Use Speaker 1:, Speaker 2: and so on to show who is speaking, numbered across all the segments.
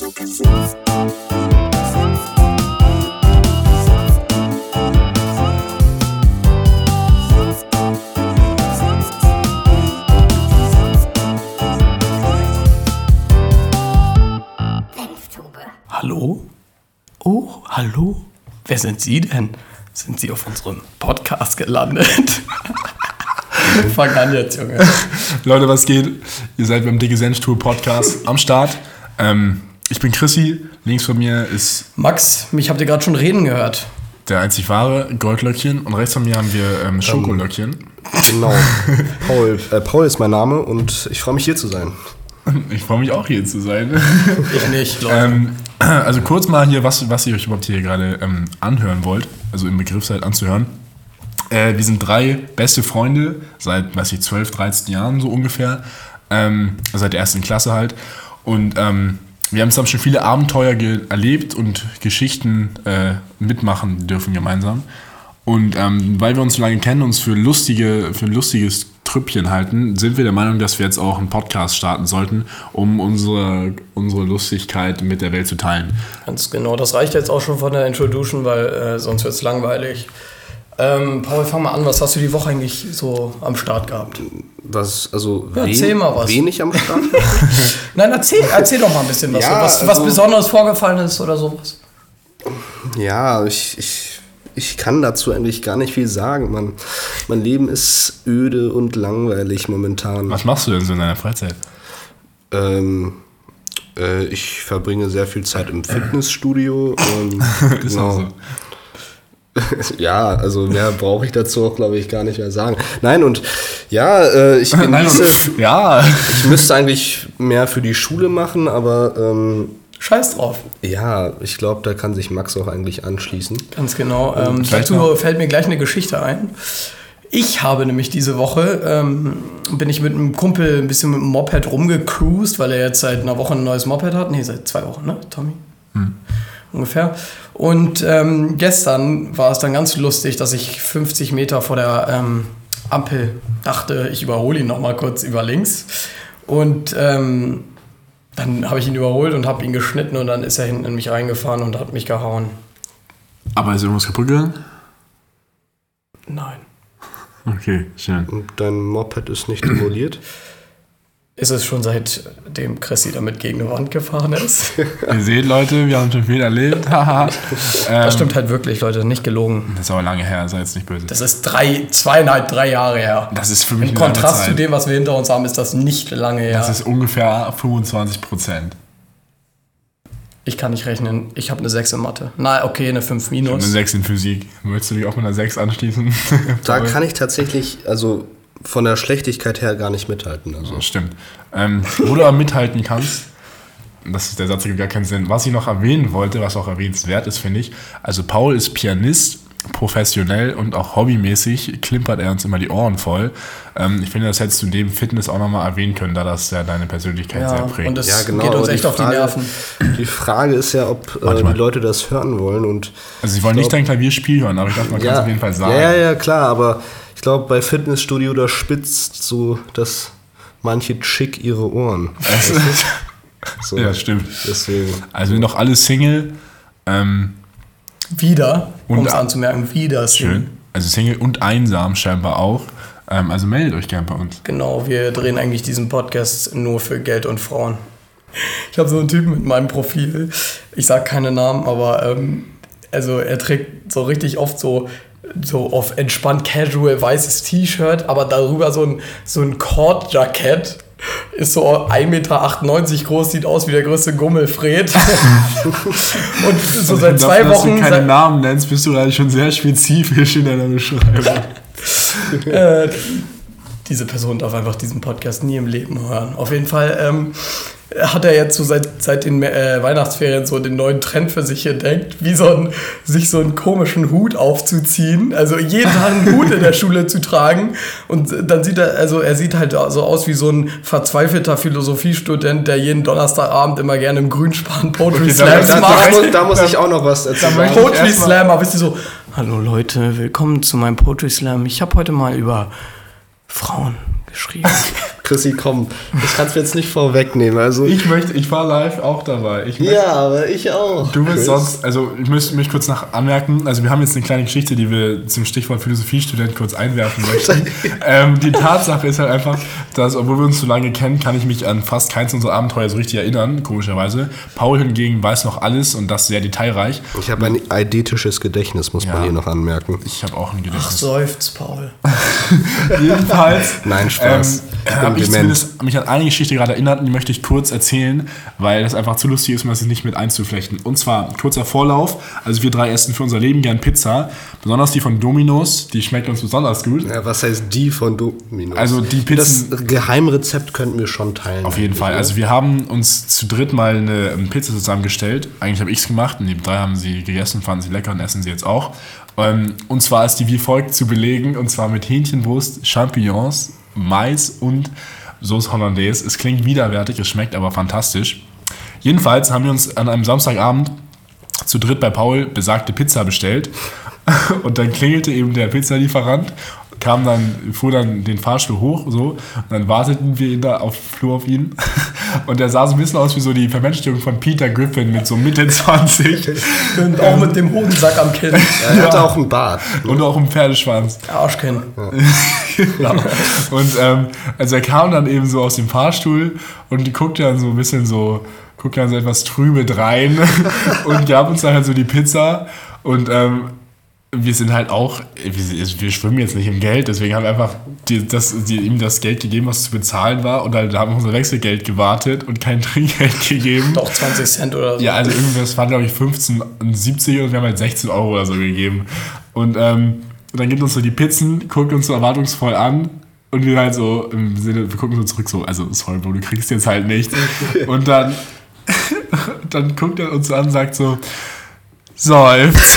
Speaker 1: Hallo? Oh, hallo? Wer sind Sie denn? Sind Sie auf unserem Podcast gelandet? Fang an jetzt, Junge.
Speaker 2: Leute, was geht? Ihr seid beim Dicke Senftour Podcast am Start. Ähm, ich bin Chrissy, links von mir ist
Speaker 1: Max, mich habt ihr gerade schon reden gehört.
Speaker 2: der einzig wahre Goldlöckchen und rechts von mir haben wir ähm, Schokolöckchen.
Speaker 3: Genau. Paul, äh, Paul ist mein Name und ich freue mich hier zu sein.
Speaker 2: Ich freue mich auch hier zu sein.
Speaker 1: Ich nicht, Leute.
Speaker 2: ähm, also kurz mal hier, was, was ihr euch überhaupt hier gerade ähm, anhören wollt, also im Begriff seid anzuhören. Äh, wir sind drei beste Freunde seit, weiß ich, 12, 13 Jahren so ungefähr. Ähm, seit der ersten Klasse halt. Und ähm, wir haben zusammen schon viele Abenteuer erlebt und Geschichten äh, mitmachen dürfen gemeinsam. Und ähm, weil wir uns so lange kennen, uns für, lustige, für ein lustiges Trüppchen halten, sind wir der Meinung, dass wir jetzt auch einen Podcast starten sollten, um unsere, unsere Lustigkeit mit der Welt zu teilen.
Speaker 1: Ganz genau, das reicht jetzt auch schon von der Introduction, weil äh, sonst wird es langweilig. Ähm, Paul, fang mal an, was hast du die Woche eigentlich so am Start gehabt?
Speaker 3: Was, also
Speaker 1: Ja, erzähl mal was.
Speaker 3: wenig am Start?
Speaker 1: Nein, erzähl, erzähl doch mal ein bisschen was,
Speaker 3: Ja,
Speaker 1: was, was
Speaker 3: also-
Speaker 1: Besonderes vorgefallen ist oder sowas.
Speaker 3: ja, ich, ich, ich kann dazu eigentlich gar nicht viel sagen. Man, mein Leben ist öde und langweilig momentan.
Speaker 2: Was machst du denn so in deiner Freizeit?
Speaker 3: Ähm, äh, ich verbringe sehr viel Zeit im Fitnessstudio. Und,
Speaker 2: Ist
Speaker 3: genau.
Speaker 2: auch so.
Speaker 3: Ja, also mehr brauche ich dazu auch, glaube ich, gar nicht mehr sagen. Nein, und ja, äh, ich
Speaker 2: Nein,
Speaker 3: genieße,
Speaker 2: ja.
Speaker 3: ich müsste eigentlich mehr für die Schule machen, aber ähm,
Speaker 1: Scheiß drauf.
Speaker 3: ja, ich glaube, da kann sich Max auch eigentlich anschließen.
Speaker 1: Ganz genau. Ähm,
Speaker 2: vielleicht
Speaker 1: dazu
Speaker 2: noch-
Speaker 1: fällt mir gleich eine Geschichte ein. Ich habe nämlich diese Woche, ähm, bin ich mit einem Kumpel ein bisschen mit dem Moped rumgecruised, weil er jetzt seit einer Woche ein neues Moped hat. Nee, seit zwei Wochen, ne, Tommy? Ungefähr. Und ähm, gestern war es dann ganz lustig, dass ich 50 Meter vor der ähm, Ampel dachte, ich überhole ihn noch mal kurz über links. Und ähm, dann habe ich ihn überholt und habe ihn geschnitten und dann ist er hinten in mich reingefahren und hat mich gehauen.
Speaker 2: Aber ist irgendwas kaputt gegangen?
Speaker 1: Nein.
Speaker 2: Okay, schön.
Speaker 3: Und dein Moped ist nicht demoliert?
Speaker 1: Ist es schon seitdem Chrissy damit gegen eine Wand gefahren ist?
Speaker 2: Ihr seht, Leute, wir haben schon viel erlebt.
Speaker 1: Das
Speaker 2: ähm,
Speaker 1: stimmt halt wirklich, Leute, nicht gelogen.
Speaker 2: das ist aber lange her, sei jetzt nicht böse.
Speaker 1: Das ist drei, zweieinhalb, drei Jahre her.
Speaker 2: Das ist für mich
Speaker 1: Im
Speaker 2: eine
Speaker 1: Kontrast zu dem, was wir hinter uns haben, ist das nicht lange her.
Speaker 2: Das ist ungefähr 25 Prozent.
Speaker 1: ich kann nicht rechnen. Ich habe eine 6 in Mathe. Na, okay, eine 5
Speaker 2: Eine
Speaker 1: minus.
Speaker 2: 6 in Physik. Möchtest du dich auch mit einer 6 anschließen?
Speaker 3: Da kann ich tatsächlich, also von der Schlechtigkeit her gar nicht mithalten. Also.
Speaker 2: Das stimmt. Ähm, wo du aber mithalten kannst, das ist der Satz, der gibt gar keinen Sinn. Was ich noch erwähnen wollte, was auch erwähnenswert ist, finde ich. Also Paul ist Pianist, professionell und auch hobbymäßig klimpert er uns immer die Ohren voll. Ähm, ich finde, das hättest du neben Fitness auch nochmal erwähnen können, da das ja deine Persönlichkeit
Speaker 1: Ja,
Speaker 2: sehr prägt.
Speaker 1: und das
Speaker 3: Ja, genau.
Speaker 1: geht uns echt auf die
Speaker 3: Frage-
Speaker 1: Nerven.
Speaker 3: Die Frage ist ja, ob äh, die Leute das hören wollen. Und
Speaker 2: also sie wollen nicht dein Klavierspiel hören, aber ich dachte, man kann es
Speaker 3: ja,
Speaker 2: auf jeden Fall sagen.
Speaker 3: ja, ja, ja, klar, aber ich glaube, bei Fitnessstudio, da spitzt so, dass manche Chick ihre Ohren.
Speaker 2: Es-
Speaker 3: So,
Speaker 2: ja, stimmt.
Speaker 3: Deswegen.
Speaker 2: Also sind noch alle Single. Ähm,
Speaker 1: Wieder, um es anzumerken, wieder.
Speaker 2: schön. Also Single und einsam scheinbar auch. Ähm, also meldet euch gern bei uns.
Speaker 1: Genau, wir drehen eigentlich diesen Podcast nur für Geld und Frauen. Ich habe so einen Typen mit meinem Profil. Ich sag keine Namen, aber ähm, also er trägt so richtig oft so so auf entspannt casual weißes T-Shirt, aber darüber so ein so ein Cord-Jackett. Ist so 1,98 Meter groß, sieht aus wie der größte Gummelfred. und so seit zwei
Speaker 2: Dafür, dass
Speaker 1: Wochen.
Speaker 2: du keine
Speaker 1: seit-
Speaker 2: Namen nennst, bist du gerade schon sehr spezifisch in deiner Beschreibung.
Speaker 1: Äh, diese Person darf einfach diesen Podcast nie im Leben hören. Auf jeden Fall ähm, hat er jetzt so seit, seit den äh, Weihnachtsferien so den neuen Trend für sich entdeckt, wie so ein, sich so einen komischen Hut aufzuziehen. Also jeden Tag einen Hut in der Schule zu tragen. Und dann sieht er, also er sieht halt so aus wie so ein verzweifelter Philosophiestudent, der jeden Donnerstagabend immer gerne im Grünspan Poetry
Speaker 2: Okay, da-
Speaker 1: Slams
Speaker 3: Da, da,
Speaker 1: macht.
Speaker 3: muss, da muss ich auch noch was erzählen.
Speaker 1: Poetry
Speaker 2: erstmal-
Speaker 1: Slammer, wisst ihr so, hallo Leute, willkommen zu meinem Poetry Slam. Ich habe heute mal über Frauen geschrieben.
Speaker 3: Chrissy, komm, ich kann es jetzt nicht vorwegnehmen. Also,
Speaker 2: Ich möchte, ich war live auch dabei. Ich möchte,
Speaker 3: ja, aber ich auch.
Speaker 2: Du willst
Speaker 3: Chris.
Speaker 2: sonst, also ich müsste mich kurz nach anmerken, also wir haben jetzt eine kleine Geschichte, die wir zum Stichwort Philosophiestudent kurz einwerfen möchten. ähm, die Tatsache ist halt einfach, dass, obwohl wir uns so lange kennen, kann ich mich an fast keins unserer Abenteuer so richtig erinnern, komischerweise. Paul hingegen weiß noch alles und das sehr detailreich.
Speaker 3: Ich habe ein eidetisches Gedächtnis, muss
Speaker 2: Ja.
Speaker 3: man hier noch anmerken.
Speaker 2: Ich habe auch ein
Speaker 1: Ach,
Speaker 2: Gedächtnis.
Speaker 1: seufzt, Paul.
Speaker 2: Jedenfalls
Speaker 3: Nein, Spaß.
Speaker 2: ähm, habe ich
Speaker 3: dement.
Speaker 2: zumindest mich an eine Geschichte gerade erinnert und die möchte ich kurz erzählen, weil das einfach zu lustig ist, um das nicht mit einzuflechten. Und zwar kurzer Vorlauf. Also wir drei essen für unser Leben gern Pizza, besonders die von Domino's, die schmeckt uns besonders gut.
Speaker 3: Ja, was heißt die von Domino's?
Speaker 2: Also die Pizzen-
Speaker 3: Das Geheimrezept könnten wir schon teilen.
Speaker 2: Auf jeden Fall. Also wir haben uns zu dritt mal eine ähm, Pizza zusammengestellt. Eigentlich habe ich es gemacht und die drei haben sie gegessen, fanden sie lecker und essen sie jetzt auch. Ähm, Und zwar ist die wie folgt zu belegen, und zwar mit Hähnchenbrust, Champignons, Mais und Sauce Hollandaise. Es klingt widerwärtig, es schmeckt aber fantastisch. Jedenfalls haben wir uns an einem Samstagabend zu dritt bei Paul besagte Pizza bestellt. Und dann klingelte eben der Pizzalieferant, kam dann, fuhr dann den Fahrstuhl hoch, so, und dann warteten wir ihn da auf Flur auf ihn. Und er sah so ein bisschen aus wie so die Vermenschlichung von Peter Griffin mit so Mitte 20
Speaker 1: Und auch mit dem Hodensack am Kinn.
Speaker 3: er hatte auch einen Bart.
Speaker 2: und auch im Pferdeschwanz.
Speaker 1: Arschkinn.
Speaker 2: Ja. Und ähm, also er kam dann eben so aus dem Fahrstuhl und guckte dann so ein bisschen so, guckte dann so etwas trübe rein und gab uns dann halt so die Pizza und ähm, wir sind halt auch, wir, wir schwimmen jetzt nicht im Geld, deswegen haben wir einfach die, das, die, ihm das Geld gegeben, was zu bezahlen war und halt haben wir unser Wechselgeld gewartet und kein Trinkgeld gegeben.
Speaker 1: Doch 20 Cent oder so.
Speaker 2: Ja, also irgendwas waren, glaube ich, 15 und 70 und wir haben halt 16 Euro oder so gegeben. Und ähm, dann gibt uns so die Pizzen, guckt uns so erwartungsvoll an und wir halt so im Sinne, wir gucken so zurück, so, also sorry, Bro, du kriegst jetzt halt nicht. Und dann, dann guckt er uns an und sagt so, seufzt.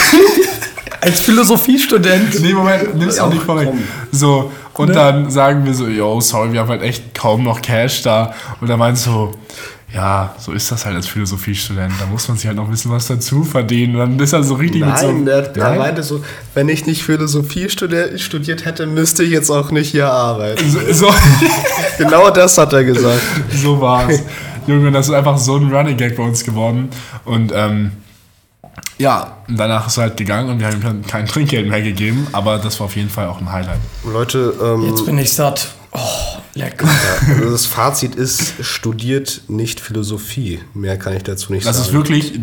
Speaker 1: Als Philosophiestudent.
Speaker 2: Nee, Moment, nimm's auch nicht vorweg. So, und
Speaker 1: Ne?
Speaker 2: dann sagen wir so, yo, sorry, wir haben halt echt kaum noch Cash da. Und er meint so, ja, so ist das halt als Philosophiestudent. Da muss man sich halt noch ein bisschen was dazu verdienen. Dann ist er so richtig mit so.
Speaker 3: Nein, der, der
Speaker 2: Nein?
Speaker 3: meinte so, wenn ich nicht Philosophie studiert, studiert hätte, müsste ich jetzt auch nicht hier arbeiten.
Speaker 2: So, so,
Speaker 3: genau das hat er gesagt.
Speaker 2: so war's. Junge, das ist einfach so ein Running Gag bei uns geworden. Und ähm, ja, danach ist er halt gegangen und wir haben ihm kein- kein Trinkgeld mehr gegeben. Aber das war auf jeden Fall auch ein Highlight.
Speaker 3: Leute, ähm,
Speaker 1: Jetzt bin ich satt. Oh, lecker.
Speaker 3: also das Fazit ist, studiert nicht Philosophie. Mehr kann ich dazu nicht
Speaker 2: Das
Speaker 3: sagen.
Speaker 2: ist wirklich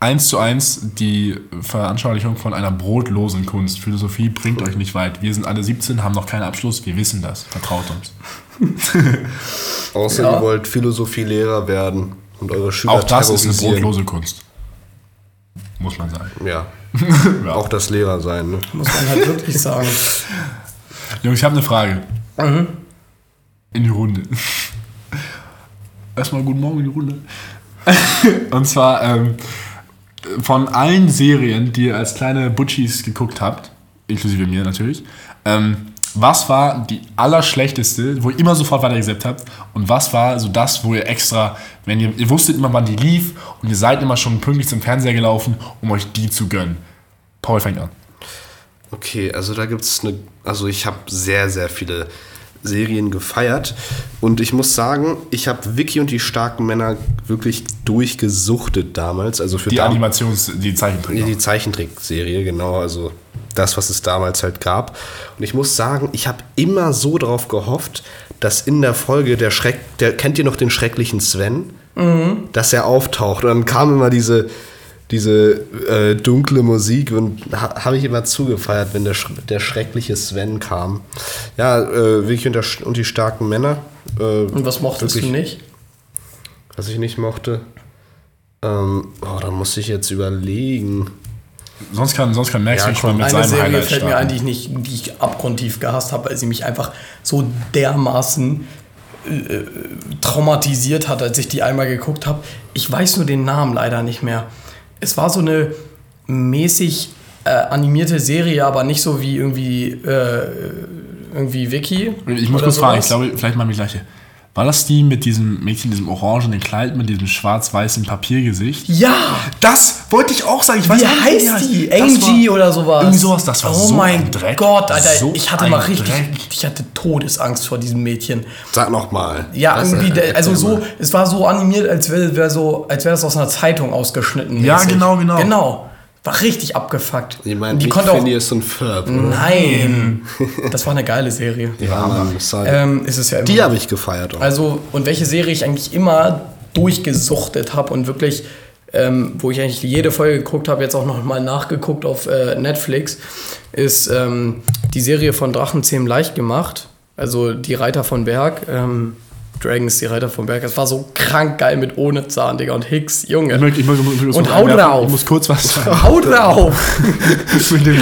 Speaker 2: eins zu eins die Veranschaulichung von einer brotlosen Kunst. Philosophie bringt euch nicht weit. Wir sind alle 17, haben noch keinen Abschluss, wir wissen das. Vertraut uns.
Speaker 3: Außer
Speaker 1: Ja.
Speaker 3: ihr wollt Philosophielehrer werden und eure Schüler
Speaker 2: Auch das ist eine brotlose Kunst. Muss man sagen.
Speaker 3: Ja,
Speaker 2: Ja.
Speaker 3: auch das Lehrer sein. Ne?
Speaker 1: Muss man halt wirklich sagen.
Speaker 2: Jungs, ich habe eine Frage.
Speaker 1: Mhm.
Speaker 2: In die Runde. Erstmal guten Morgen in die Runde. Und zwar ähm, von allen Serien, die ihr als kleine Butchis geguckt habt, inklusive mir natürlich, ähm, was war die allerschlechteste, wo ihr immer sofort weitergesappt habt? Und was war so das, wo ihr extra, wenn ihr, ihr wusstet immer, wann die lief und ihr seid immer schon pünktlich zum Fernseher gelaufen, um euch die zu gönnen? Paul fängt an.
Speaker 3: Okay, also da gibt es eine. Also ich habe sehr, sehr viele Serien gefeiert. Und ich muss sagen, ich habe Vicky und die starken Männer wirklich durchgesuchtet damals. Also für
Speaker 2: Die Animations-, die Zeichentrick.
Speaker 3: Die Zeichentrickserie, genau, also das, was es damals halt gab. Und ich muss sagen, ich habe immer so drauf gehofft, dass in der Folge der Schreck, der kennt ihr noch den schrecklichen Sven, dass er auftaucht. Und dann kam immer diese, diese äh, dunkle Musik und ha, habe ich immer zugefeiert, wenn der, der schreckliche Sven kam. Ja, äh, Vicky und, und die starken Männer. Äh,
Speaker 1: Und was mochtest
Speaker 3: Wirklich?
Speaker 1: du nicht?
Speaker 3: was ich nicht mochte. Ähm, oh, da muss ich jetzt überlegen.
Speaker 2: Sonst kann, sonst kann Max
Speaker 3: Ja,
Speaker 2: nicht mal mit
Speaker 1: Eine
Speaker 2: seinem
Speaker 1: Serie
Speaker 2: Highlight
Speaker 1: fällt mir ein, die ich, nicht, die ich abgrundtief gehasst habe, weil sie mich einfach so dermaßen äh, traumatisiert hat, als ich die einmal geguckt habe. Ich weiß nur den Namen leider nicht mehr. Es war so eine mäßig äh, animierte Serie, aber nicht so wie irgendwie, äh, irgendwie Vicky.
Speaker 2: Ich muss kurz fragen, ich glaube, vielleicht mal die gleiche. War das die mit diesem Mädchen, diesem orangenen Kleid, mit diesem schwarz-weißen Papiergesicht?
Speaker 1: Ja!
Speaker 2: Das wollte ich auch sagen. Ich weiß
Speaker 1: Wie
Speaker 2: nicht,
Speaker 1: heißt die?
Speaker 2: Das
Speaker 1: Angie
Speaker 2: war-
Speaker 1: oder sowas?
Speaker 2: Irgendwie sowas. Das war
Speaker 1: oh
Speaker 2: so
Speaker 1: mein
Speaker 2: ein Dreck.
Speaker 1: Gott, Alter.
Speaker 2: So
Speaker 1: ich hatte mal richtig,
Speaker 2: Dreck.
Speaker 1: ich hatte Todesangst vor diesem Mädchen.
Speaker 3: Sag noch mal.
Speaker 1: Ja,
Speaker 3: Was,
Speaker 1: irgendwie, also so, es war so animiert, als wäre wär so, als wäre das aus einer Zeitung ausgeschnitten.
Speaker 2: Ja,
Speaker 1: mäßig.
Speaker 2: genau, genau.
Speaker 1: Genau. War richtig abgefuckt.
Speaker 3: Ich meine,
Speaker 1: die konnte auch.
Speaker 3: so ein Ferb. Oder?
Speaker 1: Nein. Das war eine geile Serie.
Speaker 3: Ja, Mann, sorry.
Speaker 1: Ähm, ist es ja immer.
Speaker 3: Die habe ich gefeiert. Auch.
Speaker 1: Also, und welche Serie ich eigentlich immer durchgesuchtet habe und wirklich, ähm, wo ich eigentlich jede Folge geguckt habe, jetzt auch noch mal nachgeguckt auf äh, Netflix, ist ähm, die Serie von Drachenzähmen leicht gemacht. Also die Reiter von Berg. Ähm, Dragons, die Reiter von Berg. Das war so krank geil mit ohne Zahn, Digga. Und Hicks, Junge.
Speaker 2: Ich, möchte- ich, muss- ich muss
Speaker 1: Und
Speaker 2: kurz
Speaker 1: hau drauf.
Speaker 2: Ich muss kurz was sagen.
Speaker 1: Haut drauf!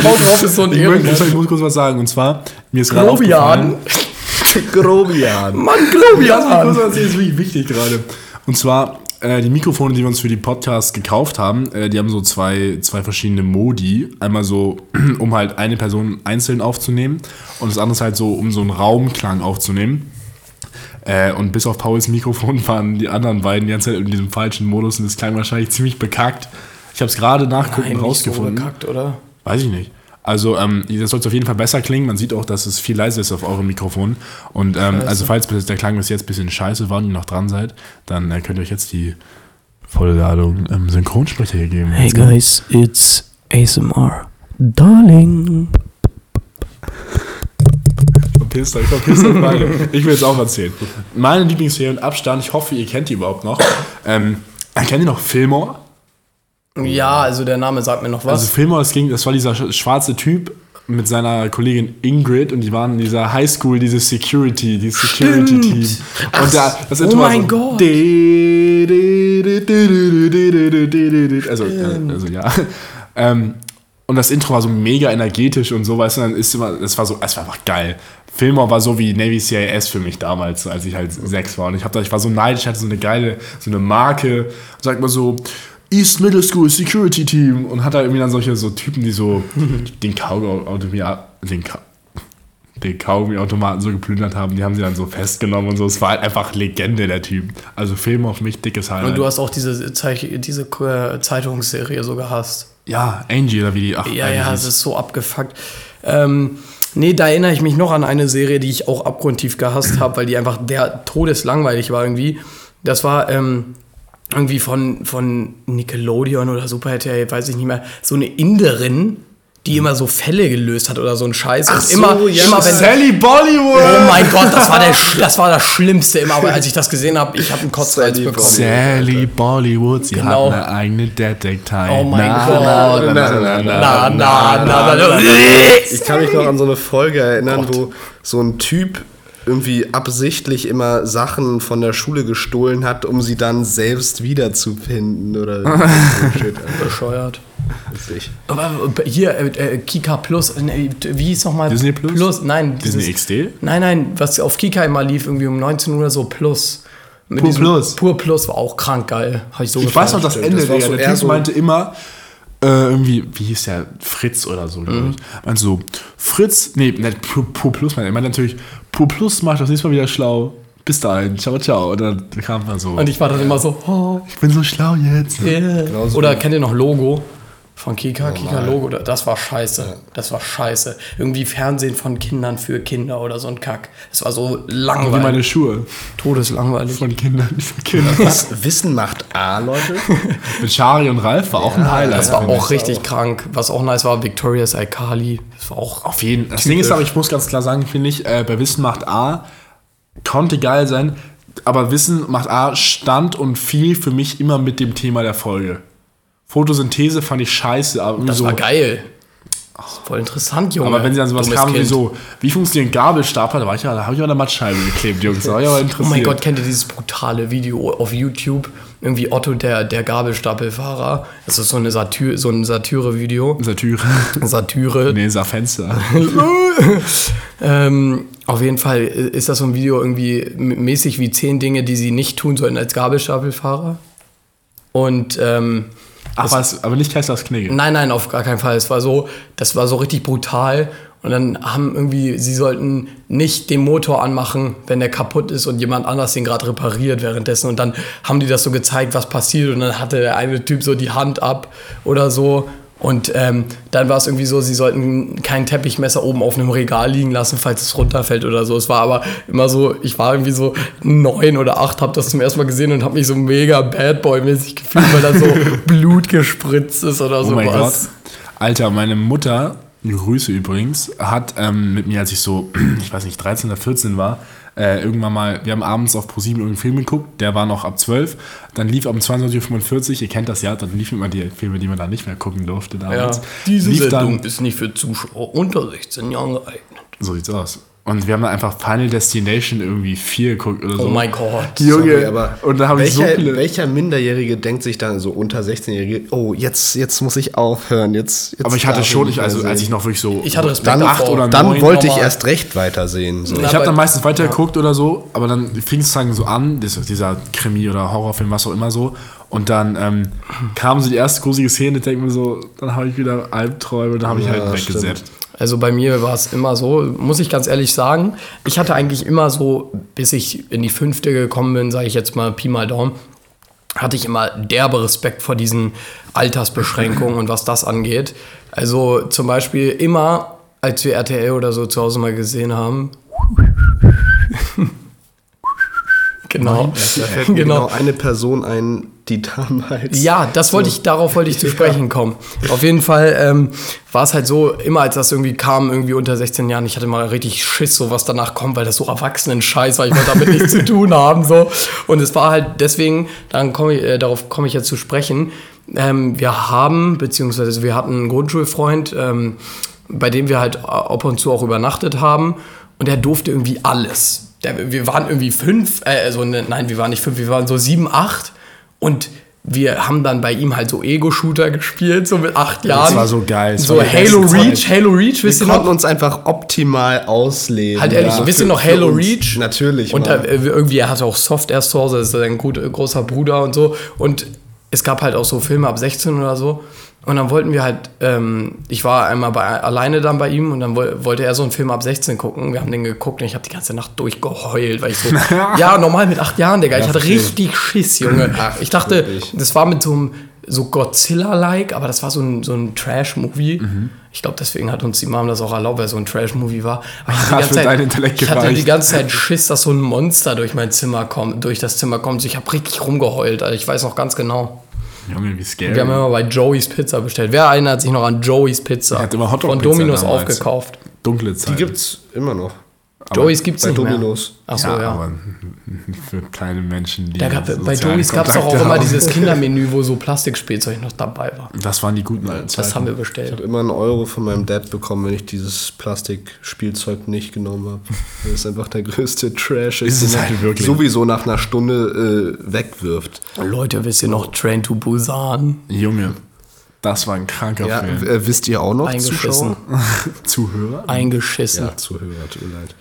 Speaker 1: Hau drauf ist so ein
Speaker 2: ich, möchte, ich muss kurz was sagen. Und zwar, mir ist gerade
Speaker 1: Grobian.
Speaker 2: aufgefallen...
Speaker 3: Grobian.
Speaker 1: Mann, Grobian!
Speaker 2: das ist wirklich wichtig gerade. Und zwar, äh, die Mikrofone, die wir uns für die Podcasts gekauft haben, äh, die haben so zwei, zwei verschiedene Modi. Einmal so, um halt eine Person einzeln aufzunehmen und das andere ist halt so, um so einen Raumklang aufzunehmen. Äh, und bis auf Pauls Mikrofon waren die anderen beiden die ganze Zeit in diesem falschen Modus und das klang wahrscheinlich ziemlich bekackt. Ich habe es gerade nachgucken
Speaker 1: Nein, nicht so
Speaker 2: rausgefunden.
Speaker 1: gekackt, oder?
Speaker 2: Weiß ich nicht. Also, ähm, das sollte auf jeden Fall besser klingen. Man sieht auch, dass es viel leiser ist auf eurem Mikrofon. Und ähm, also, falls der Klang bis jetzt ein bisschen scheiße war und ihr noch dran seid, dann äh, könnt ihr euch jetzt die volle Ladung ähm, Synchronsprecher hier geben.
Speaker 1: Hey guys, it's ASMR. Darling.
Speaker 2: Verpisst euch, verpisst euch beide. Ich will jetzt auch erzählen. Meine Lieblingsserie und Abstand, ich hoffe, ihr kennt die überhaupt noch. Ähm, kennt ihr noch Fillmore?
Speaker 1: Ja, also der Name sagt mir noch was.
Speaker 2: Also Fillmore, das, ging, das war dieser sch- schwarze Typ mit seiner Kollegin Ingrid und die waren in dieser Highschool, dieses Security, dieses Security-Team. Und da, das
Speaker 1: oh
Speaker 2: Intro war
Speaker 1: mein
Speaker 2: so,
Speaker 1: Gott.
Speaker 2: Also, äh, also ja. Ähm, und das Intro war so mega energetisch und so, weißt du, dann ist immer, das war so, es war einfach geil. Fillmore war so wie Navy CIS für mich damals, als ich halt sechs war. Und ich, hab da, ich war so neidisch, ich hatte so eine geile, so eine Marke, sag mal so, East Middle School Security Team und hat da irgendwie dann solche so Typen, die so den Kaugummi-Automaten, den, Ka den Kaugummi-Automaten so geplündert haben, die haben sie dann so festgenommen und so. Es war halt einfach Legende, der Typ. Also Film auf mich, dickes Highlight.
Speaker 1: Und du hast auch diese, Zeich diese äh, Zeitungsserie so gehasst.
Speaker 2: ja, Angie oder wie die, ach,
Speaker 1: Ja, ja, es ist so abgefuckt. Ähm, nee, da erinnere ich mich noch an eine Serie, die ich auch abgrundtief gehasst habe, weil die einfach der todeslangweilig war irgendwie. Das war ähm, irgendwie von, von Nickelodeon oder Super RTL, weiß ich nicht mehr, so eine Inderin, die immer so Fälle gelöst hat oder so ein Scheiß. und
Speaker 3: so,
Speaker 1: immer,
Speaker 3: ja,
Speaker 1: immer wenn,
Speaker 2: Sally Bollywood!
Speaker 1: Oh mein Gott, das war, der, das war das Schlimmste immer. Aber als ich das gesehen habe, ich habe einen Kotzreiz
Speaker 3: Sally
Speaker 1: bekommen.
Speaker 2: Sally Bollywood, sie
Speaker 1: Genau.
Speaker 2: hat eine eigene Detektei.
Speaker 1: Oh mein
Speaker 2: Na,
Speaker 1: Gott.
Speaker 2: na, na, na,
Speaker 1: Na, na, na, na, na.
Speaker 3: Ich kann mich noch an so eine Folge erinnern, wo so ein Typ irgendwie absichtlich immer Sachen von der Schule gestohlen hat, um sie dann selbst wiederzufinden oder so Shit.
Speaker 1: Bescheuert.
Speaker 3: Witzig.
Speaker 1: Aber hier, äh, äh, Kika Plus, äh, wie hieß nochmal?
Speaker 2: Disney Plus?
Speaker 1: Plus, nein.
Speaker 2: Disney
Speaker 1: dieses-
Speaker 2: XD?
Speaker 1: Nein, nein, was auf Kika immer lief, irgendwie um 19 Uhr so Plus. Mit
Speaker 2: Pur Plus.
Speaker 1: Pur Plus war auch krank geil. Hab ich so
Speaker 2: Ich weiß noch das Ende,
Speaker 3: das war
Speaker 2: Digga.
Speaker 3: so
Speaker 2: der Typ
Speaker 3: so-
Speaker 2: meinte immer, äh, irgendwie, wie hieß der? Fritz oder so,
Speaker 1: Mhm.
Speaker 2: glaube ich. Meinte so, Fritz, nee, nicht Pur, Pur Plus, meinte er meinte natürlich, Pur Plus macht das nächste Mal wieder schlau. Bis dahin, ciao, ciao. Und dann kam man so,
Speaker 1: Und ich war dann immer so, oh,
Speaker 2: ich bin so schlau jetzt.
Speaker 1: yeah.
Speaker 3: Genauso
Speaker 1: Oder
Speaker 3: wie-
Speaker 1: kennt ihr noch Logo? Von Kika, Kika Logo, das war scheiße. Das war scheiße. Irgendwie Fernsehen von Kindern für Kinder oder so ein Kack. Das war so
Speaker 2: Wie
Speaker 1: langweilig.
Speaker 2: meine Schuhe
Speaker 1: Todeslangweilig.
Speaker 2: von Kindern für Kinder.
Speaker 3: Was Wissen macht A, Leute.
Speaker 2: Mit Shari und Ralf war auch ein Highlight.
Speaker 1: Das war auch richtig krank. Was auch nice war, Victoria's Alkali. Das war auch
Speaker 2: Auf jeden Das Ding ist aber, ich muss ganz klar sagen, finde ich, äh, bei Wissen macht A konnte geil sein, aber Wissen macht A stand und fiel für mich immer mit dem Thema der Folge. Photosynthese fand ich scheiße, aber
Speaker 1: Das
Speaker 2: so.
Speaker 1: war geil. Das ist voll interessant, Junge.
Speaker 2: Aber wenn sie dann sowas
Speaker 1: Dummes
Speaker 2: kamen wie so, wie funktioniert ein Gabelstapler, da war ich ja, da habe ich an der Mattscheibe geklebt, Jungs. Da war ich aber
Speaker 1: Oh
Speaker 2: interessiert.
Speaker 1: mein Gott, kennt ihr dieses brutale Video auf YouTube? Irgendwie Otto, der, der Gabelstapelfahrer. Das ist so, eine Satyr, so ein Satire-Video.
Speaker 2: Satire.
Speaker 1: Satire.
Speaker 2: Nee, sah Fenster.
Speaker 1: Ähm, auf jeden Fall ist das so ein Video irgendwie mäßig wie zehn Dinge, die sie nicht tun sollten als Gabelstapelfahrer. Und ähm,
Speaker 2: Ach was, aber nicht Kesslers Knigge.
Speaker 1: nein, nein, auf gar keinen Fall. Es war so, das war so richtig brutal. Und dann haben irgendwie, sie sollten nicht den Motor anmachen, wenn der kaputt ist und jemand anders den gerade repariert währenddessen. Und dann haben die das so gezeigt, was passiert. Und dann hatte der eine Typ so die Hand ab oder so. Und ähm, dann war es irgendwie so, sie sollten kein Teppichmesser oben auf einem Regal liegen lassen, falls es runterfällt oder so. Es war aber immer so, ich war irgendwie so neun oder acht, habe das zum ersten Mal gesehen und habe mich so mega Bad Boy-mäßig gefühlt, weil da so Blut gespritzt ist oder
Speaker 2: Oh mein Gott.
Speaker 1: sowas.
Speaker 2: Alter, meine Mutter, Grüße übrigens, hat ähm, mit mir, als ich so, ich weiß nicht, 13 oder 14 war, äh, irgendwann mal, wir haben abends auf ProSieben irgendeinen Film geguckt, der war noch ab 12, dann lief um 22.45 Uhr, ihr kennt das ja, dann liefen immer die Filme, die man da nicht mehr gucken durfte
Speaker 1: Ja,
Speaker 2: damals.
Speaker 1: diese
Speaker 2: lief
Speaker 1: Sendung ist nicht für Zuschauer unter 16 Jahren geeignet.
Speaker 2: So sieht's aus. Und wir haben dann einfach Final Destination irgendwie 4 geguckt oder so.
Speaker 1: Oh mein Gott.
Speaker 2: Junge,
Speaker 3: Sorry, aber
Speaker 2: und da habe ich so
Speaker 3: welcher,
Speaker 2: viele...
Speaker 3: welcher Minderjährige denkt sich dann so unter 16-Jährige, oh, jetzt, jetzt muss ich aufhören, jetzt, jetzt
Speaker 2: aber ich hatte schon,
Speaker 3: nicht
Speaker 2: ich, also als ich noch wirklich so
Speaker 1: Ich hatte Respekt
Speaker 3: dann
Speaker 2: acht oder
Speaker 3: dann wollte ich erst recht weitersehen. So.
Speaker 2: Ich habe dann meistens weitergeguckt oder so, aber dann fing es dann so an, dieser Krimi oder Horrorfilm, was auch immer so. Und dann ähm, kam so die erste gruselige Szene, denke mir so, dann habe ich wieder Albträume und dann habe ich
Speaker 3: Ja,
Speaker 2: halt weggesetzt.
Speaker 1: Also bei mir war es immer so, muss ich ganz ehrlich sagen, ich hatte eigentlich immer so, bis ich in die fünfte gekommen bin, sage ich jetzt mal Pi mal Daumen, hatte ich immer derbe Respekt vor diesen Altersbeschränkungen und was das angeht. Also zum Beispiel immer, als wir RTL oder so zu Hause mal gesehen haben. genau.
Speaker 3: Da fällt mir
Speaker 1: genau.
Speaker 3: genau eine Person ein, die damals.
Speaker 1: Ja, das wollte ich, darauf wollte ich zu sprechen kommen. Auf jeden Fall ähm, war es halt so, immer als das irgendwie kam, irgendwie unter 16 Jahren, ich hatte mal richtig Schiss, so was danach kommt, weil das so Erwachsenen-Scheiß war, ich wollte damit nichts zu tun haben, so. Und es war halt deswegen, dann komme ich, äh, darauf komme ich jetzt zu sprechen. Ähm, wir haben, beziehungsweise wir hatten einen Grundschulfreund, ähm, bei dem wir halt ab und zu auch übernachtet haben und der durfte irgendwie alles. Der, wir waren irgendwie fünf, äh, also ne, nein, wir waren nicht fünf, wir waren so sieben, acht und wir haben dann bei ihm halt so Ego-Shooter gespielt, so mit acht Jahren.
Speaker 2: war so geil,
Speaker 1: So Halo Reach,
Speaker 2: Zeit.
Speaker 1: Halo Reach, wisst ihr
Speaker 3: Wir konnten
Speaker 1: noch?
Speaker 3: uns einfach optimal ausleben.
Speaker 1: Halt ehrlich, wisst ihr noch Halo. Reach?
Speaker 3: Natürlich.
Speaker 1: Und da, äh, irgendwie, er hatte auch Soft erst zu Hause, das ist sein gut, großer Bruder und so. Und es gab halt auch so Filme ab 16 oder so. Und dann wollten wir halt, ähm, ich war einmal bei, alleine dann bei ihm und dann woll, wollte er so einen Film ab 16 gucken. Wir haben den geguckt und ich habe die ganze Nacht durchgeheult, weil ich so, ja, normal mit acht Jahren, Digga. Ich hatte richtig Schiss, Junge.
Speaker 3: Ach,
Speaker 1: ich dachte,
Speaker 3: wirklich.
Speaker 1: das war mit so einem so Godzilla-like, aber das war so ein, so ein Trash-Movie.
Speaker 3: Mhm.
Speaker 1: Ich glaube, deswegen hat uns die Mom das auch erlaubt, weil so ein Trash-Movie war. Aber ich hatte
Speaker 2: Hat
Speaker 1: die ganze Zeit, ich hatte die ganze Zeit Schiss, dass so ein Monster durch mein Zimmer kommt, durch das Zimmer kommt. Ich habe richtig rumgeheult, Alter. Ich weiß noch ganz genau.
Speaker 2: Junge, wie scary.
Speaker 1: Wir haben immer bei Joey's Pizza bestellt. Wer erinnert sich noch an Joey's Pizza?
Speaker 2: Er hat immer Hotdog
Speaker 1: Von
Speaker 2: Pizza
Speaker 1: Dominos
Speaker 2: damals.
Speaker 1: aufgekauft.
Speaker 2: Dunkle
Speaker 3: die
Speaker 2: Zeit.
Speaker 3: gibt's immer noch.
Speaker 1: Joey's gibt's
Speaker 3: bei
Speaker 1: nicht
Speaker 3: Dominos.
Speaker 1: mehr. Achso,
Speaker 2: ja,
Speaker 1: ja.
Speaker 2: aber für kleine Menschen, die
Speaker 1: Da gab, bei Joey's gab es auch, auch immer dieses Kindermenü, wo so Plastikspielzeug noch dabei war.
Speaker 2: Das waren die guten alten Zeiten.
Speaker 1: Das haben wir
Speaker 3: Ich
Speaker 1: bestellt.
Speaker 3: habe immer einen Euro von meinem Dad bekommen, wenn ich dieses Plastikspielzeug nicht genommen habe. Das ist einfach der größte Trash,
Speaker 2: Ist
Speaker 3: den
Speaker 2: es halt wirklich.
Speaker 3: sowieso nach einer Stunde äh, wegwirft.
Speaker 1: Leute, wisst ihr noch Train to Busan?
Speaker 2: Junge, das war ein kranker
Speaker 3: Ja,
Speaker 2: Film.
Speaker 3: äh, wisst ihr auch noch,
Speaker 1: Eingeschissen.
Speaker 3: Zuschauer?
Speaker 2: Zuhörer?
Speaker 1: Eingeschissen.
Speaker 3: Ja, Zuhörer, tut mir leid.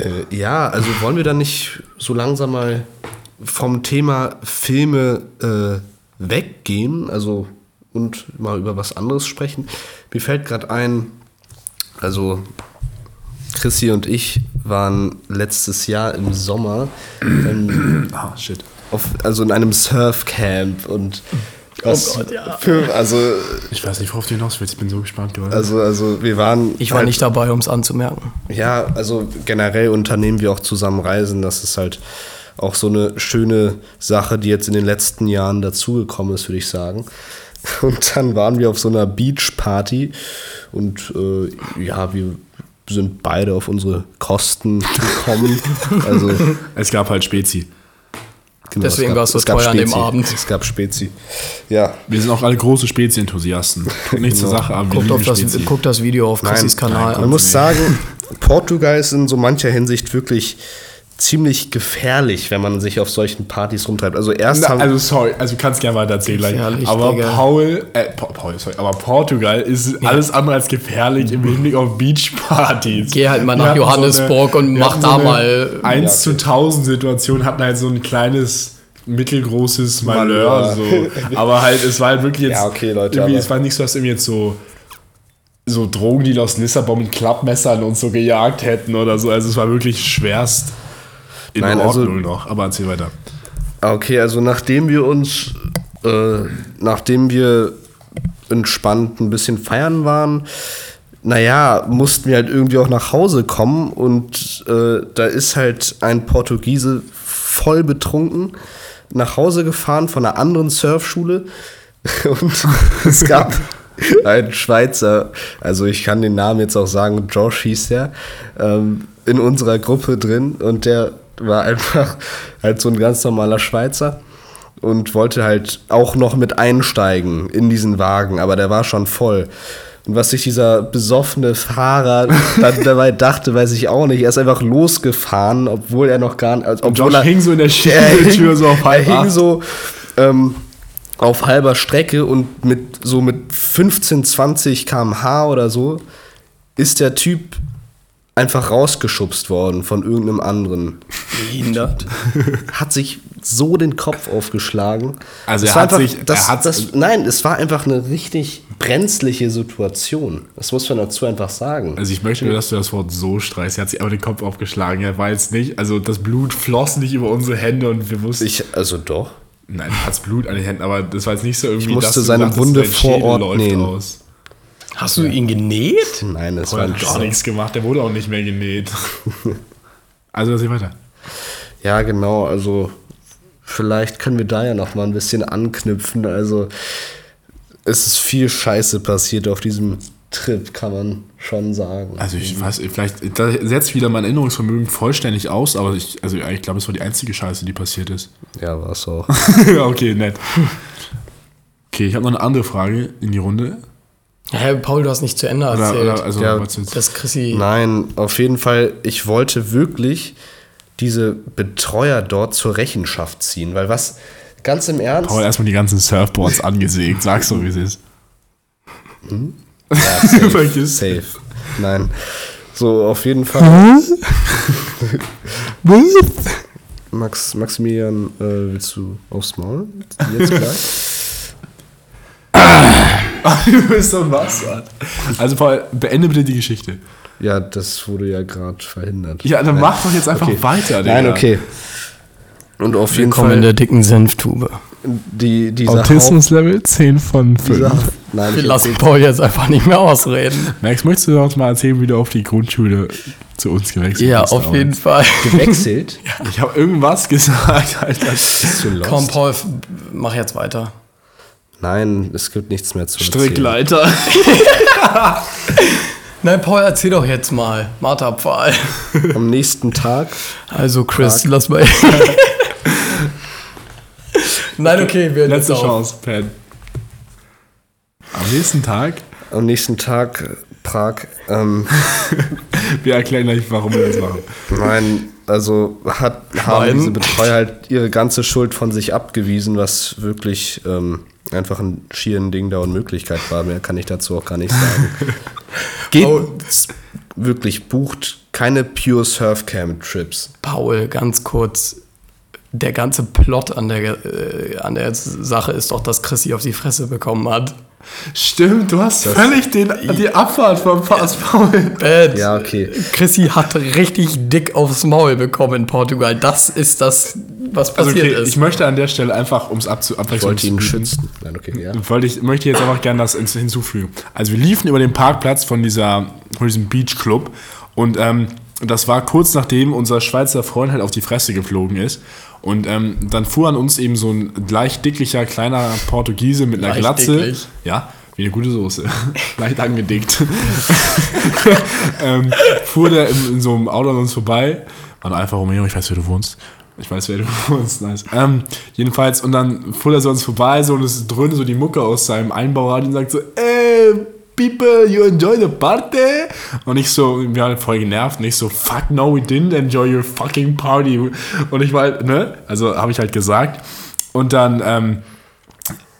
Speaker 3: Äh, ja, also wollen wir dann nicht so langsam mal vom Thema Filme äh, weggehen, also und mal über was anderes sprechen. Mir fällt gerade ein, also Chrissy und ich waren letztes Jahr im Sommer ähm,
Speaker 2: shit.
Speaker 3: auf, also in einem Surfcamp und was
Speaker 1: Gott, ja.
Speaker 3: für, also,
Speaker 2: Ich weiß nicht, worauf du hinaus willst. Ich bin so gespannt geworden.
Speaker 3: also, also wir waren
Speaker 1: Ich war
Speaker 3: halt-
Speaker 1: nicht dabei, um es anzumerken.
Speaker 3: Ja, also generell unternehmen wir auch zusammen Reisen. Das ist halt auch so eine schöne Sache, die jetzt in den letzten Jahren dazugekommen ist, würde ich sagen. Und dann waren wir auf so einer Beachparty und äh, ja, wir sind beide auf unsere Kosten gekommen. Also
Speaker 2: es gab halt Spezi.
Speaker 3: Genau,
Speaker 1: Deswegen war es so teuer an dem. Abend.
Speaker 3: Es gab Spezi. Ja,
Speaker 2: Wir sind auch alle große Spezi-Enthusiasten. Tut nichts zur Sache, aber
Speaker 1: Guckt, auf das, guckt das Video auf Chrissys Kanal
Speaker 3: Man
Speaker 1: an.
Speaker 3: muss sagen, Portugal ist in so mancher Hinsicht wirklich ziemlich gefährlich, wenn man sich auf solchen Partys rumtreibt. Also erst
Speaker 2: Na, also sorry, also du kannst gerne weiter erzählen.
Speaker 1: Gefährlich,
Speaker 2: Aber
Speaker 1: Digga.
Speaker 2: Paul, äh, Pa- Paul, sorry, aber Portugal ist alles andere als gefährlich im Hinblick auf Beachpartys.
Speaker 1: Geh halt mal nach
Speaker 2: Wir hatten
Speaker 1: Johannesburg und mach da
Speaker 2: eine
Speaker 1: mal-
Speaker 2: 1
Speaker 3: Ja,
Speaker 2: zu 1000 Situation, hatten halt so ein kleines mittelgroßes
Speaker 3: Malheur.
Speaker 2: So. aber halt, es war halt wirklich jetzt,
Speaker 3: Ja, okay, Leute,
Speaker 2: es war nicht so, dass irgendwie jetzt so so Drogendealer aus Lissabon mit Klappmessern und so gejagt hätten oder so. Also es war wirklich schwerst in
Speaker 3: Nein, also-
Speaker 2: Ordnung noch. Aber erzähl weiter.
Speaker 3: Okay, also nachdem wir uns, äh, nachdem wir entspannt ein bisschen feiern waren, naja, mussten wir halt irgendwie auch nach Hause kommen und äh, da ist halt ein Portugiese voll betrunken nach Hause gefahren von einer anderen Surfschule und es gab einen Schweizer, also ich kann den Namen jetzt auch sagen, Josh hieß der, ähm, in unserer Gruppe drin und der war einfach halt so ein ganz normaler Schweizer und wollte halt auch noch mit einsteigen in diesen Wagen, aber der war schon voll. Und was sich dieser besoffene Fahrer dann dabei dachte, weiß ich auch nicht. Er ist einfach losgefahren, obwohl er noch gar nicht. Also, obwohl er,
Speaker 2: hing so in der
Speaker 3: er
Speaker 2: Schiebetür so auf halb
Speaker 3: Er hing so ähm, auf halber Strecke und mit so mit 15, 20 km/h oder so ist der Typ einfach rausgeschubst worden von irgendeinem anderen.
Speaker 1: Behindert.
Speaker 3: Hat sich so den Kopf aufgeschlagen.
Speaker 2: Also
Speaker 3: Es
Speaker 2: er hat
Speaker 3: einfach,
Speaker 2: sich-
Speaker 3: das,
Speaker 2: er hat-
Speaker 3: das, nein, es war einfach eine richtig brenzliche Situation. Das muss man dazu einfach sagen.
Speaker 2: Also ich möchte nur, dass du das Wort so streichst. Er hat sich aber den Kopf aufgeschlagen. Er war jetzt nicht, also das Blut floss nicht über unsere Hände und wir wussten,
Speaker 3: Ich, also doch.
Speaker 2: nein, er hat Blut an den Händen, aber das war jetzt nicht so irgendwie,
Speaker 3: Ich musste
Speaker 2: dass du
Speaker 3: seine Wunde vor Ort nähen.
Speaker 2: Aus.
Speaker 1: Hast du ihn genäht?
Speaker 3: Nein, es
Speaker 2: Er
Speaker 3: war
Speaker 2: gar nichts gemacht, der wurde auch nicht mehr genäht. also erzähl weiter.
Speaker 3: Ja, genau. Also vielleicht können wir da ja noch mal ein bisschen anknüpfen. Also es ist viel Scheiße passiert auf diesem Trip, kann man schon sagen.
Speaker 2: Also ich weiß, vielleicht, da setzt wieder mein Erinnerungsvermögen vollständig aus, aber ich, also ich glaube, es war die einzige Scheiße, die passiert ist.
Speaker 3: Ja, war es auch.
Speaker 2: okay, nett. Okay, ich habe noch eine andere Frage in die Runde.
Speaker 1: Hä, Paul, du hast nicht zu Ende
Speaker 2: Oder,
Speaker 1: erzählt.
Speaker 2: oder also,
Speaker 3: Ja,
Speaker 1: dass Chrissy.
Speaker 3: Nein, auf jeden Fall, ich wollte wirklich diese Betreuer dort zur Rechenschaft ziehen, weil was ganz im Ernst.
Speaker 2: Paul erstmal die ganzen Surfboards angesägt. Sag's so, wie es ist.
Speaker 3: Ja, safe, safe. Nein. So, auf jeden Fall. Max, Maximilian, äh, willst du aufs Maul? Jetzt gleich?
Speaker 2: du bist doch was. Also Paul, beende bitte die Geschichte.
Speaker 3: Ja, das wurde ja gerade verhindert.
Speaker 2: Ja, dann mach doch jetzt einfach
Speaker 3: Okay.
Speaker 2: weiter, Digga.
Speaker 3: Nein, okay. Und auf jeden
Speaker 1: Willkommen in
Speaker 3: Fall
Speaker 1: der dicken Senftube.
Speaker 3: die, dieser
Speaker 2: Autismus-Level 10 von
Speaker 3: Haupt, dieser,
Speaker 2: 5.
Speaker 3: Nein,
Speaker 1: Wir
Speaker 3: ich
Speaker 1: lassen Paul jetzt einfach nicht mehr ausreden.
Speaker 2: Max, möchtest du uns mal erzählen, wie du auf die Grundschule zu uns gewechselt
Speaker 1: Ja,
Speaker 2: bist?
Speaker 1: auf jeden Fall.
Speaker 3: gewechselt.
Speaker 2: Ich habe irgendwas gesagt, Alter.
Speaker 1: Komm, Paul, mach jetzt weiter.
Speaker 3: Nein, es gibt nichts mehr zu erzählen.
Speaker 2: Strickleiter.
Speaker 1: Nein, Paul, erzähl doch jetzt mal. Marterpfahl.
Speaker 3: Am nächsten Tag
Speaker 1: Also, Chris, lass mal. Nein, okay, wir
Speaker 2: Letzte. Chance, Pen. Am nächsten Tag,
Speaker 3: Am nächsten Tag äh, Prag. Ähm,
Speaker 2: wir erklären gleich, warum wir das machen.
Speaker 3: nein, also hat, haben
Speaker 1: Nein.
Speaker 3: diese Betreuer halt ihre ganze Schuld von sich abgewiesen, was wirklich ähm, einfach ein schieren Ding der Unmöglichkeit war. Mehr kann ich dazu auch gar nicht sagen. Geht
Speaker 1: Oh.
Speaker 3: wirklich, bucht keine Pure Surfcam Trips.
Speaker 1: Paul, ganz kurz. Der ganze Plot an der, äh, an der Sache ist doch, dass Chrissy auf die Fresse bekommen hat.
Speaker 2: Stimmt, du hast völlig den, die Abfahrt vom Pass Paul.
Speaker 1: Äh,
Speaker 3: Ja, okay.
Speaker 1: Chrissy hat richtig dick aufs Maul bekommen in Portugal. Das ist das, was
Speaker 2: Also
Speaker 1: passiert
Speaker 2: okay,
Speaker 1: ist.
Speaker 2: ich möchte an der Stelle einfach, um es abzu
Speaker 3: Ich wollte ihn
Speaker 2: zu
Speaker 3: schützen. Nein, okay, ja.
Speaker 2: wollte ich, möchte jetzt einfach gerne das hinzufügen. Also wir liefen über den Parkplatz von, dieser, von diesem Beach Club und ähm, das war kurz nachdem unser Schweizer Freund halt auf die Fresse geflogen ist. Und ähm, dann fuhr an uns eben so ein leicht dicklicher kleiner Portugiese mit einer
Speaker 1: Leicht
Speaker 2: Glatze.
Speaker 1: dicklich.
Speaker 2: Ja, wie eine gute Soße. leicht angedickt. ähm, fuhr der in, in so einem Auto an uns vorbei. War einfach Romeo, ich weiß, wer du wohnst. Ich weiß, wer du wohnst, nice. Ähm, jedenfalls, und dann fuhr er so uns vorbei, so, und es dröhnte so die Mucke aus seinem Einbauradio und sagt so, ey, people, you enjoy the party? Und ich so, wir waren voll genervt, und ich so, fuck no, we didn't enjoy your fucking party. Und ich war halt, ne, also habe ich halt gesagt. Und dann, ähm,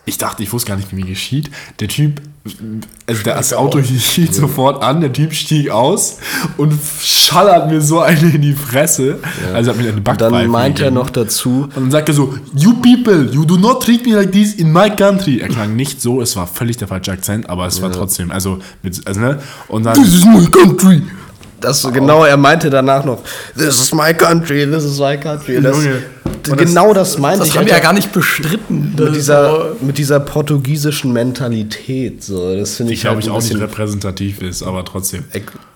Speaker 2: ich dachte, ich wusste gar nicht, wie mir geschieht. Der Typ Also das Auto hielt sofort an, der Typ stieg aus und schallert mir so eine in die Fresse. Also hat mir eine Backpfeife
Speaker 3: dann meint er
Speaker 2: gegeben.
Speaker 3: noch dazu,
Speaker 2: Und dann sagt er so, you people, you do not treat me like this in my country. Er klang nicht so, es war völlig der falsche Akzent, aber es war trotzdem, also, mit, also ne, und dann,
Speaker 3: is my country. Das genau, er meinte danach noch, this is my country, this is my country. Das,
Speaker 2: Junge.
Speaker 3: d- genau das meinte
Speaker 1: Das
Speaker 3: ich.
Speaker 1: haben wir ja gar nicht bestritten.
Speaker 3: mit
Speaker 1: Das
Speaker 3: dieser, mit dieser portugiesischen Mentalität. So, das finde ich,
Speaker 2: ich glaube
Speaker 3: halt
Speaker 2: ich
Speaker 3: ein
Speaker 2: auch nicht repräsentativ ist, aber trotzdem.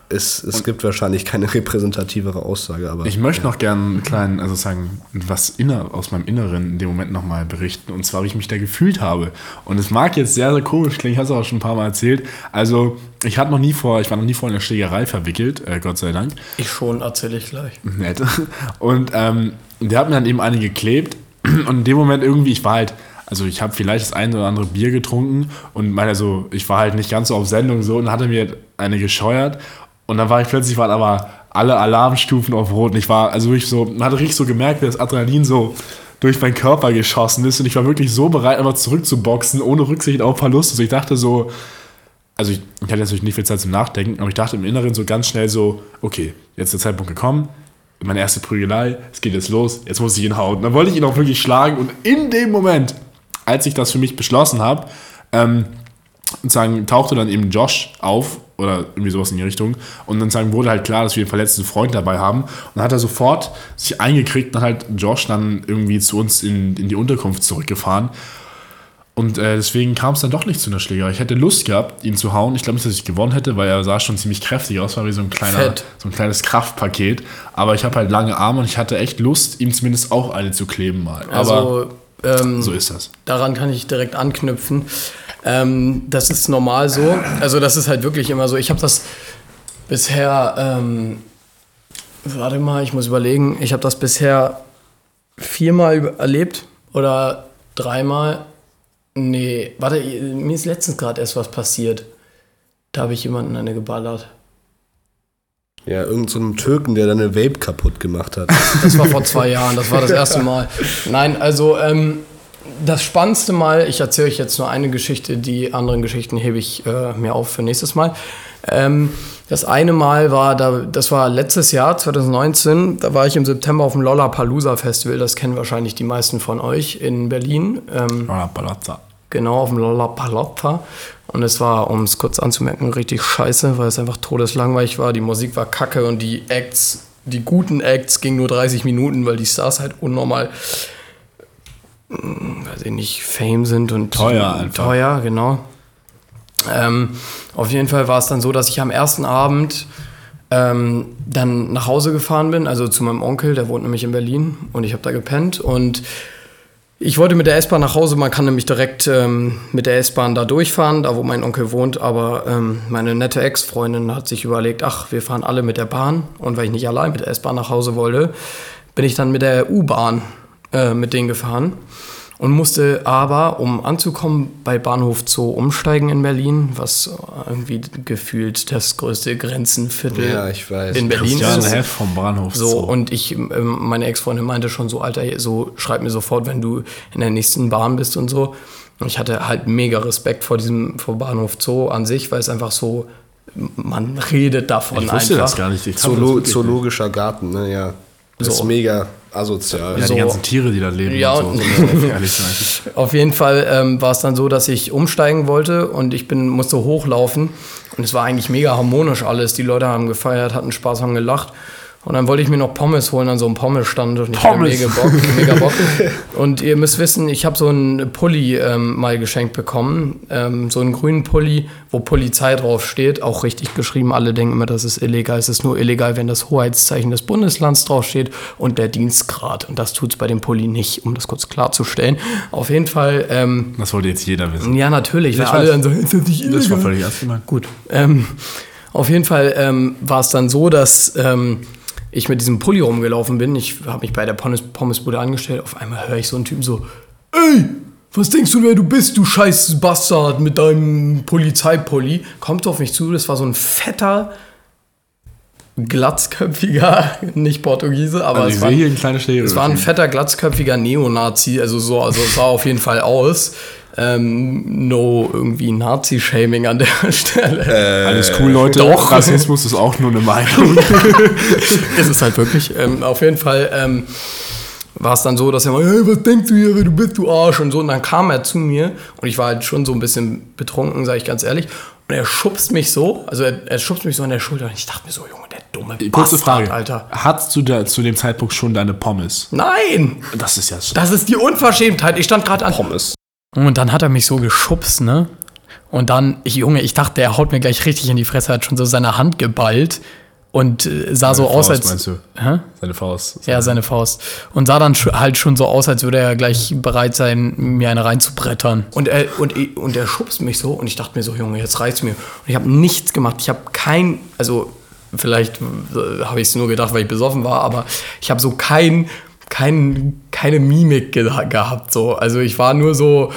Speaker 3: Es, es gibt wahrscheinlich keine repräsentativere Aussage, aber
Speaker 2: Ich möchte noch gerne einen kleinen, also sagen, was inner, aus meinem Inneren in dem Moment nochmal berichten. Und zwar, wie ich mich da gefühlt habe. Und es mag jetzt sehr, sehr komisch klingen, ich habe es auch schon ein paar Mal erzählt. Also, ich hatte noch nie vor, ich war noch nie vor einer Schlägerei verwickelt, äh, Gott sei Dank.
Speaker 1: Ich schon, erzähle ich gleich.
Speaker 2: Nett. Und ähm, der hat mir dann eben eine geklebt. Und in dem Moment irgendwie, ich war halt, also ich habe vielleicht das eine oder andere Bier getrunken und meine so, ich war halt nicht ganz so auf Sendung so und hatte mir eine gescheuert. Und dann war ich plötzlich, waren aber alle Alarmstufen auf Rot. Und ich war, also wirklich so, man hat richtig so gemerkt, wie das Adrenalin so durch meinen Körper geschossen ist. Und ich war wirklich so bereit, einfach zurückzuboxen, ohne Rücksicht auf Verlust. Also ich dachte so, also ich, ich hatte natürlich nicht viel Zeit zum Nachdenken, aber ich dachte im Inneren so ganz schnell so, okay, jetzt ist der Zeitpunkt gekommen, meine erste Prügelei, es geht jetzt los, jetzt muss ich ihn hauen. Dann wollte ich ihn auch wirklich schlagen und in dem Moment, als ich das für mich beschlossen habe, ähm, sagen, tauchte dann eben Josh auf oder irgendwie sowas in die Richtung und dann sagen, wurde halt klar, dass wir einen verletzten Freund dabei haben und dann hat er sofort sich eingekriegt und hat halt Josh dann irgendwie zu uns in, in die Unterkunft zurückgefahren und äh, deswegen kam es dann doch nicht zu einer Schlägerei. Ich hätte Lust gehabt, ihn zu hauen. Ich glaube nicht, dass ich gewonnen hätte, weil er sah schon ziemlich kräftig aus, war wie so ein, kleiner,
Speaker 1: Fett.
Speaker 2: so ein kleines Kraftpaket. Aber ich habe halt lange Arme und ich hatte echt Lust, ihm zumindest auch eine zu kleben mal. Aber
Speaker 1: Also, ähm,
Speaker 2: so ist das.
Speaker 1: daran kann ich direkt anknüpfen. Ähm, das ist normal so. Also das ist halt wirklich immer so. Ich habe das bisher, ähm, warte mal, ich muss überlegen. Ich habe das bisher viermal erlebt oder dreimal. Nee, warte, mir ist letztens gerade erst was passiert. Da habe ich jemanden eine geballert.
Speaker 3: ja, irgendein so Türken, der deine Vape kaputt gemacht hat.
Speaker 1: Das war vor zwei Jahren, das war das erste Mal. Nein, also ähm, das spannendste Mal, ich erzähle euch jetzt nur eine Geschichte, die anderen Geschichten hebe ich äh, mir auf für nächstes Mal. Ähm, das eine Mal war, da, das war letztes Jahr, 2019, da war ich im September auf dem Lollapalooza Festival, das kennen wahrscheinlich die meisten von euch in Berlin. Ähm,
Speaker 2: Palazza.
Speaker 1: Genau, auf dem Lollapalooza. Und es war, um es kurz anzumerken, richtig scheiße, weil es einfach todeslangweilig war. Die Musik war kacke und die Acts, die guten Acts gingen nur 30 Minuten, weil die Stars halt unnormal, weiß ich nicht, Fame sind und
Speaker 2: Teuer einfach.
Speaker 1: Teuer, genau. Ähm, auf jeden Fall war es dann so, dass ich am ersten Abend ähm, dann nach Hause gefahren bin, also zu meinem Onkel, der wohnt nämlich in Berlin und ich habe da gepennt und ich wollte mit der S-Bahn nach Hause, man kann nämlich direkt ähm, mit der S-Bahn da durchfahren, da wo mein Onkel wohnt, aber ähm, meine nette Ex-Freundin hat sich überlegt, ach, wir fahren alle mit der Bahn und weil ich nicht allein mit der S-Bahn nach Hause wollte, bin ich dann mit der U-Bahn äh, mit denen gefahren und musste aber, um anzukommen, bei Bahnhof Zoo umsteigen in Berlin, was irgendwie gefühlt das größte Grenzenviertel
Speaker 3: Ja, ich weiß.
Speaker 1: in Berlin
Speaker 2: Christian
Speaker 1: ist.
Speaker 2: Heff vom Bahnhof.
Speaker 1: So,
Speaker 2: Zoo.
Speaker 1: und ich, ähm, meine Ex-Freundin meinte schon so, Alter, so schreib mir sofort, wenn du in der nächsten Bahn bist und so. Und ich hatte halt mega Respekt vor diesem, vor Bahnhof Zoo an sich, weil es einfach so, man redet davon
Speaker 2: ich wusste
Speaker 1: einfach.
Speaker 2: das gar nicht. Ich
Speaker 3: Zoolo. Zoologischer Garten, ne, ja. Das ist
Speaker 1: So.
Speaker 3: mega asozial.
Speaker 2: Ja,
Speaker 1: so-
Speaker 2: die ganzen Tiere, die da leben
Speaker 1: Ja,
Speaker 2: und so.
Speaker 1: Auf jeden Fall ähm, war es dann so, dass ich umsteigen wollte und ich bin, musste hochlaufen. Und es war eigentlich mega harmonisch alles. Die Leute haben gefeiert, hatten Spaß, haben gelacht. Und dann wollte ich mir noch Pommes holen an so einem Pommesstand. Und ich hatte
Speaker 2: Pommes.
Speaker 1: mega Bock, mega Bock. Und ihr müsst wissen, ich habe so einen Pulli ähm, mal geschenkt bekommen. Ähm, so einen grünen Pulli, wo Polizei drauf steht. Auch richtig geschrieben. Alle denken immer, das ist illegal. Es ist nur illegal, wenn das Hoheitszeichen des Bundeslands draufsteht und der Dienstgrad. Und das tut es bei dem Pulli nicht, um das kurz klarzustellen. Auf jeden Fall... Ähm,
Speaker 2: Das wollte jetzt jeder wissen.
Speaker 1: ja, natürlich. Weil
Speaker 2: Ich
Speaker 1: alle dann so, ist das nicht
Speaker 2: Das war völlig ernst gemeint.
Speaker 1: Gut. Ähm, auf jeden Fall ähm, war es dann so, dass ähm, ich mit diesem Pulli rumgelaufen bin. Ich habe mich bei der Pommes Pommesbude angestellt. Auf einmal höre ich so einen Typen so, ey, was denkst du, wer du bist, du scheiß Bastard mit deinem Polizeipulli? Kommt auf mich zu, das war so ein fetter glatzköpfiger, nicht Portugiese, aber
Speaker 2: Also
Speaker 1: es war, es war ein fetter, glatzköpfiger Neonazi, also so, also es sah auf jeden Fall aus. Ähm, no irgendwie Nazi-Shaming an der Stelle.
Speaker 2: Alles cool, Leute.
Speaker 1: doch.
Speaker 2: Rassismus ist auch nur eine Meinung.
Speaker 1: ist es halt wirklich. Ähm, auf jeden Fall ähm, war es dann so, dass er mal, hey, was denkst du hier, wer du bist, du Arsch und so. Und dann kam er zu mir und ich war halt schon so ein bisschen betrunken, sage ich ganz ehrlich. Und er schubst mich so, also er, er schubst mich so an der Schulter und ich dachte mir so, Junge, der dumme
Speaker 2: Kurze
Speaker 1: Bastard,
Speaker 2: Frage.
Speaker 1: Alter.
Speaker 2: Hattest du da zu dem Zeitpunkt schon deine Pommes?
Speaker 1: Nein!
Speaker 2: Das ist ja so.
Speaker 1: Das ist die Unverschämtheit. Ich stand gerade an.
Speaker 3: Pommes.
Speaker 1: Und dann hat er mich so geschubst, ne? Und dann, ich, Junge, ich dachte, der haut mir gleich richtig in die Fresse, hat schon so seine Hand geballt und äh, sah so aus, als.
Speaker 2: meinst du?
Speaker 1: Hä?
Speaker 2: Seine Faust.
Speaker 1: Ja, seine Faust. Und sah dann halt schon so aus, als würde er gleich bereit sein, mir eine reinzubrettern. Und er, und, i- und er schubst mich so und ich dachte mir so, Junge, jetzt reicht's mir. Und ich habe nichts gemacht. Ich habe kein, also vielleicht äh, habe ich es nur gedacht, weil ich besoffen war, aber ich habe so kein, kein, keine Mimik ge gehabt. So. Also ich war nur so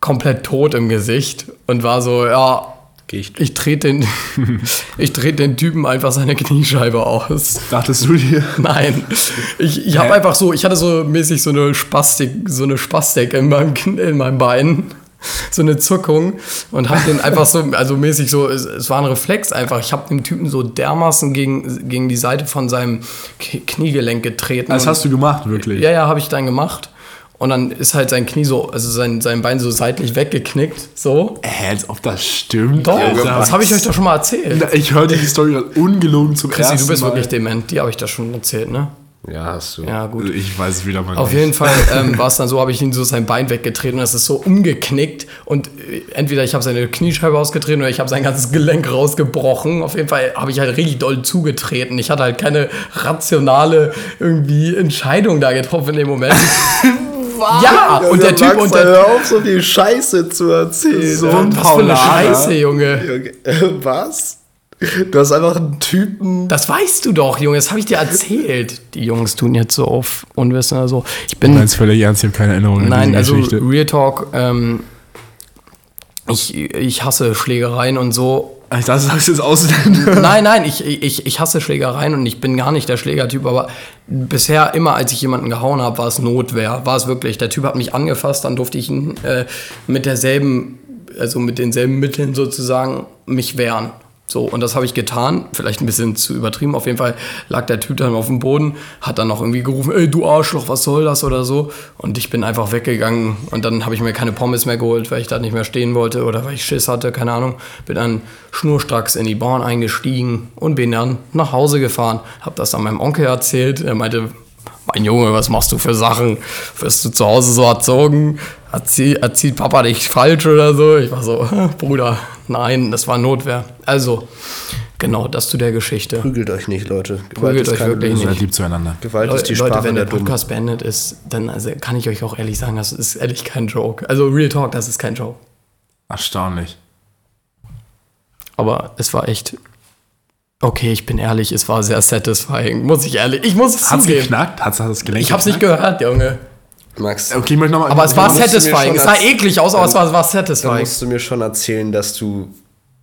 Speaker 1: komplett tot im Gesicht und war so, ja,
Speaker 3: Gicht.
Speaker 1: ich trete den, ich den Typen einfach seine Kniescheibe aus.
Speaker 2: Dachtest du dir?
Speaker 1: Nein, ich, ich habe einfach so, ich hatte so mäßig so eine Spastik, so eine Spastik in meinem, in meinem Bein, so eine Zuckung und habe den einfach so, also mäßig so, es, es war ein Reflex einfach. Ich habe dem Typen so dermaßen gegen, gegen die Seite von seinem Kniegelenk getreten.
Speaker 2: Das hast du gemacht, wirklich.
Speaker 1: ja, ja, habe ich dann gemacht. Und dann ist halt sein Knie so, also sein, sein Bein so seitlich weggeknickt, so.
Speaker 2: Hä, als ob das stimmt.
Speaker 1: Doch,
Speaker 2: Alter.
Speaker 1: das habe ich euch doch schon mal erzählt.
Speaker 2: Ich höre die Story ungelogen zum
Speaker 1: Chrissy,
Speaker 2: ersten
Speaker 1: du bist
Speaker 2: Mal.
Speaker 1: wirklich dement. Die habe ich da schon erzählt, ne?
Speaker 3: Ja, hast du.
Speaker 1: Ja, gut.
Speaker 2: Ich weiß es wieder mal
Speaker 1: Auf
Speaker 2: nicht.
Speaker 1: jeden Fall ähm, war es dann so, habe ich ihn so sein Bein weggetreten und es ist so umgeknickt und äh, entweder ich habe seine Kniescheibe ausgetreten oder ich habe sein ganzes Gelenk rausgebrochen. Auf jeden Fall habe ich halt richtig doll zugetreten. Ich hatte halt keine rationale irgendwie Entscheidung da getroffen in dem Moment. ja, und der Typ und der
Speaker 3: Hör auf, so viel Scheiße zu erzählen.
Speaker 2: So ein
Speaker 1: was für eine
Speaker 2: Paulaner.
Speaker 1: Scheiße, Junge.
Speaker 3: Was? Du hast einfach einen Typen.
Speaker 1: Das weißt du doch, Junge. Das habe ich dir erzählt. Die Jungs tun jetzt so auf Unwissen oder so. Ich bin
Speaker 2: Nein, ist völlig ernst, ich habe keine Erinnerung an
Speaker 1: Nein, also
Speaker 2: Geschichte.
Speaker 1: Real Talk, ähm, ich, ich hasse Schlägereien und so.
Speaker 2: Ich dachte, du sagst jetzt Ausländer.
Speaker 1: nein, nein, ich, ich, ich hasse Schlägereien und ich bin gar nicht der Schlägertyp, aber bisher immer, als ich jemanden gehauen habe, war es Notwehr. War es wirklich. Der Typ hat mich angefasst, dann durfte ich ihn äh, mit derselben, also mit denselben Mitteln sozusagen mich wehren. So, und das habe ich getan. Vielleicht ein bisschen zu übertrieben. Auf jeden Fall lag der Typ dann auf dem Boden, hat dann noch irgendwie gerufen, ey, du Arschloch, was soll das oder so. Und ich bin einfach weggegangen und dann habe ich mir keine Pommes mehr geholt, weil ich da nicht mehr stehen wollte oder weil ich Schiss hatte, keine Ahnung. Bin dann schnurstracks in die Bahn eingestiegen und bin dann nach Hause gefahren. Habe das dann meinem Onkel erzählt. Er meinte, mein Junge, was machst du für Sachen? Wirst du zu Hause so erzogen? Erzie erzieht Papa dich falsch oder so? Ich war so, Bruder, nein, das war Notwehr. Also, genau, das zu der Geschichte.
Speaker 3: Prügelt euch nicht, Leute. Gewalt
Speaker 1: Prügelt
Speaker 3: ist
Speaker 1: euch wirklich
Speaker 3: Lösung.
Speaker 2: Seid
Speaker 1: nicht.
Speaker 2: lieb zueinander.
Speaker 3: Gewalt ist die
Speaker 1: Leute,
Speaker 3: Sprache
Speaker 1: wenn der
Speaker 3: der.
Speaker 1: Podcast beendet ist, dann also, kann ich euch auch ehrlich sagen, das ist ehrlich kein Joke. Also, Real Talk, das ist kein Joke.
Speaker 2: Erstaunlich.
Speaker 1: Aber es war echt. Okay, ich bin ehrlich, es war sehr satisfying. Muss ich ehrlich, ich muss es
Speaker 2: Hat's
Speaker 1: zugeben.
Speaker 2: geknackt? Hat's, hat das Gelenk
Speaker 1: Ich hab's nicht
Speaker 2: geknackt?
Speaker 1: gehört, Junge.
Speaker 3: Max,
Speaker 2: Okay, ich möchte nochmal.
Speaker 1: Aber es war satisfying. Es sah eklig aus, aber es war, war
Speaker 3: dann
Speaker 1: satisfying.
Speaker 3: musst du mir schon erzählen, dass du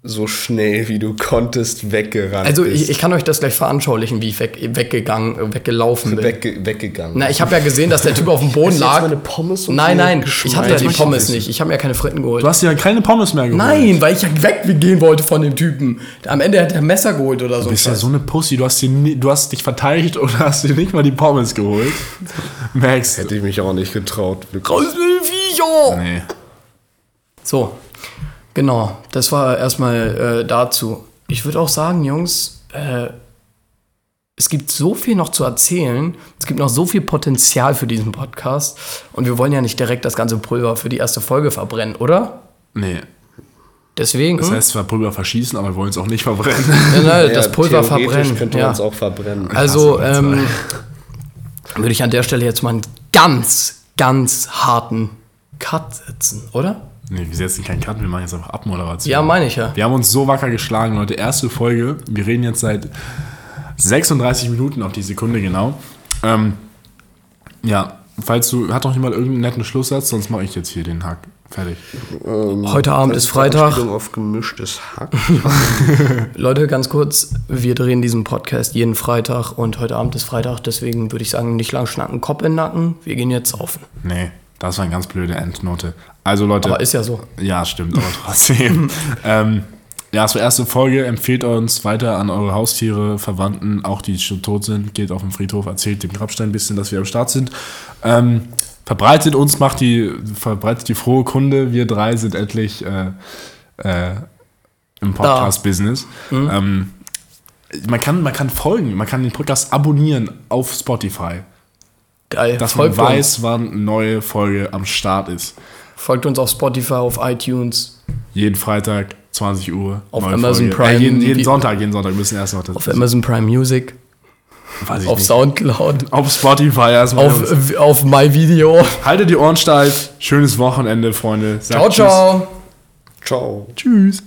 Speaker 3: so schnell wie du konntest weggerannt
Speaker 1: Also
Speaker 3: bist.
Speaker 1: ich, ich kann euch das gleich veranschaulichen, wie ich weg, weggegangen, äh, weggelaufen bin.
Speaker 3: Wegge weggegangen.
Speaker 1: Na, ich habe ja gesehen, dass der Typ auf dem Boden
Speaker 3: Hast du jetzt
Speaker 1: lag.
Speaker 3: meine Pommes und
Speaker 1: nein, nein, ich hatte ja die Pommes nicht. Ich habe mir keine Fritten geholt.
Speaker 2: Du hast ja keine Pommes mehr geholt.
Speaker 1: Nein, weil ich ja weggehen wollte von dem Typen. Am Ende hat er ein Messer geholt oder so.
Speaker 2: Du bist ja so eine Pussy. Du hast, dir nie, du hast dich verteidigt oder hast dir nicht mal die Pommes geholt. Max.
Speaker 3: Hätte ich mich auch nicht getraut.
Speaker 1: Raus mit den Viecher!
Speaker 2: Nee.
Speaker 1: So, genau. Das war erstmal äh, dazu. Ich würde auch sagen, Jungs, äh, es gibt so viel noch zu erzählen. Es gibt noch so viel Potenzial für diesen Podcast. Und wir wollen ja nicht direkt das ganze Pulver für die erste Folge verbrennen, oder?
Speaker 2: Nee.
Speaker 1: Deswegen.
Speaker 2: Das heißt zwar Pulver verschießen, aber wir wollen es auch nicht verbrennen.
Speaker 1: ja, ne,
Speaker 3: Ja,
Speaker 1: das Pulver
Speaker 3: theoretisch
Speaker 1: verbrennen.
Speaker 3: könnte
Speaker 1: Ja.
Speaker 3: man es auch verbrennen.
Speaker 1: Also ähm, würde ich an der Stelle jetzt mal einen ganz, ganz harten Cut setzen, oder?
Speaker 2: Nee, wir setzen keinen Cut, wir machen jetzt einfach Abmoderation.
Speaker 1: Ja, meine ich ja.
Speaker 2: Wir haben uns so wacker geschlagen, Leute. Erste Folge. Wir reden jetzt seit 36 Minuten auf die Sekunde genau. Ähm, ja, falls du. Hat noch jemand irgendeinen netten Schlusssatz? Sonst mache ich jetzt hier den Hack. Fertig.
Speaker 1: Heute Abend ist Freitag.
Speaker 3: Auf gemischtes Hack.
Speaker 1: Leute, ganz kurz, wir drehen diesen Podcast jeden Freitag und heute Abend ist Freitag, deswegen würde ich sagen, nicht lang schnacken, Kopf in den Nacken. Wir gehen jetzt saufen.
Speaker 2: Nee, das war eine ganz blöde Endnote. Also Leute.
Speaker 1: Aber ist ja so.
Speaker 2: Ja, stimmt, aber trotzdem. ähm, ja, zur erste Folge. Empfehlt uns weiter an eure Haustiere, Verwandten, auch die schon tot sind. Geht auf den Friedhof, erzählt dem Grabstein ein bisschen, dass wir am Start sind. Ähm, verbreitet uns, macht die, verbreitet die frohe Kunde. Wir drei sind endlich äh, äh, im Podcast-Business. Ähm, man, kann, man kann folgen, man kann den Podcast abonnieren auf Spotify,
Speaker 1: Geil.
Speaker 2: dass
Speaker 1: folgt
Speaker 2: man
Speaker 1: uns.
Speaker 2: weiß, wann eine neue Folge am Start ist.
Speaker 1: Folgt uns auf Spotify, auf iTunes,
Speaker 2: Jeden Freitag, 20 Uhr.
Speaker 1: Auf
Speaker 2: neue
Speaker 1: Amazon
Speaker 2: Folge.
Speaker 1: Prime.
Speaker 2: Äh, jeden, jeden Sonntag, jeden Sonntag. Wir müssen erst noch das.
Speaker 1: auf Amazon Prime Music,
Speaker 2: weiß ich
Speaker 1: auf
Speaker 2: nicht.
Speaker 1: Soundcloud,
Speaker 2: auf Spotify erstmal.
Speaker 1: auf, auf MyVideo.
Speaker 2: Haltet die Ohren steif. Schönes Wochenende, Freunde. Sagt
Speaker 1: Ciao, ciao.
Speaker 3: Ciao.
Speaker 2: Tschüss. Tschüss.